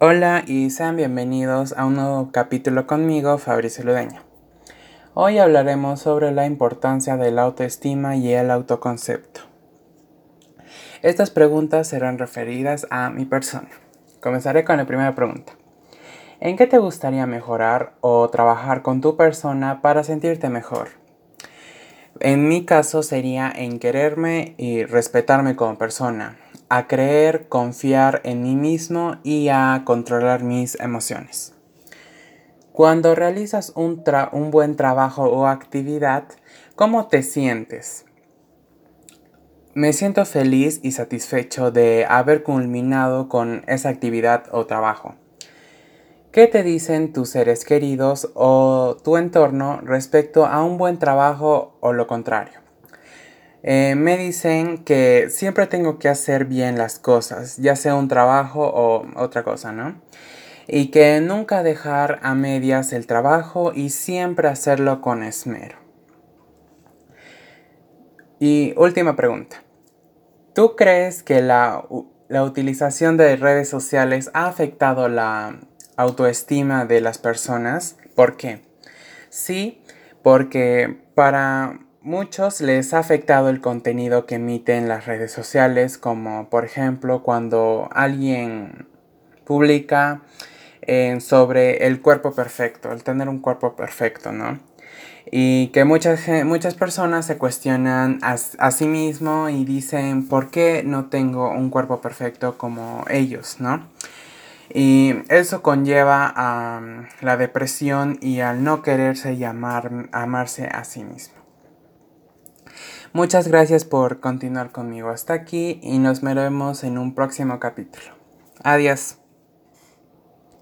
Hola y sean bienvenidos a un nuevo capítulo conmigo, Fabricio Ludeño. Hoy hablaremos sobre la importancia de la autoestima y el autoconcepto. Estas preguntas serán referidas a mi persona. Comenzaré con la primera pregunta. ¿En qué te gustaría mejorar o trabajar con tu persona para sentirte mejor? En mi caso sería en quererme y respetarme como persona, a creer, confiar en mí mismo y a controlar mis emociones. Cuando realizas un, un, buen trabajo o actividad, ¿cómo te sientes? Me siento feliz y satisfecho de haber culminado con esa actividad o trabajo. ¿Qué te dicen tus seres queridos o tu entorno respecto a un buen trabajo o lo contrario? Eh, me dicen que siempre tengo que hacer bien las cosas, ya sea un trabajo o otra cosa, ¿no? Y que nunca dejar a medias el trabajo y siempre hacerlo con esmero. Y última pregunta. ¿Tú crees que la, la utilización de redes sociales ha afectado la autoestima de las personas? ¿Por qué? Sí, porque para muchos les ha afectado el contenido que emiten las redes sociales, como por ejemplo cuando alguien publica eh, sobre el cuerpo perfecto, el tener un cuerpo perfecto, ¿no? Y que muchas, muchas personas se cuestionan a, a sí mismo y dicen, ¿por qué no tengo un cuerpo perfecto como ellos, ¿no? Y eso conlleva a la depresión y al no quererse llamar, amarse a sí mismo. Muchas gracias por continuar conmigo hasta aquí y nos veremos en un próximo capítulo. Adiós.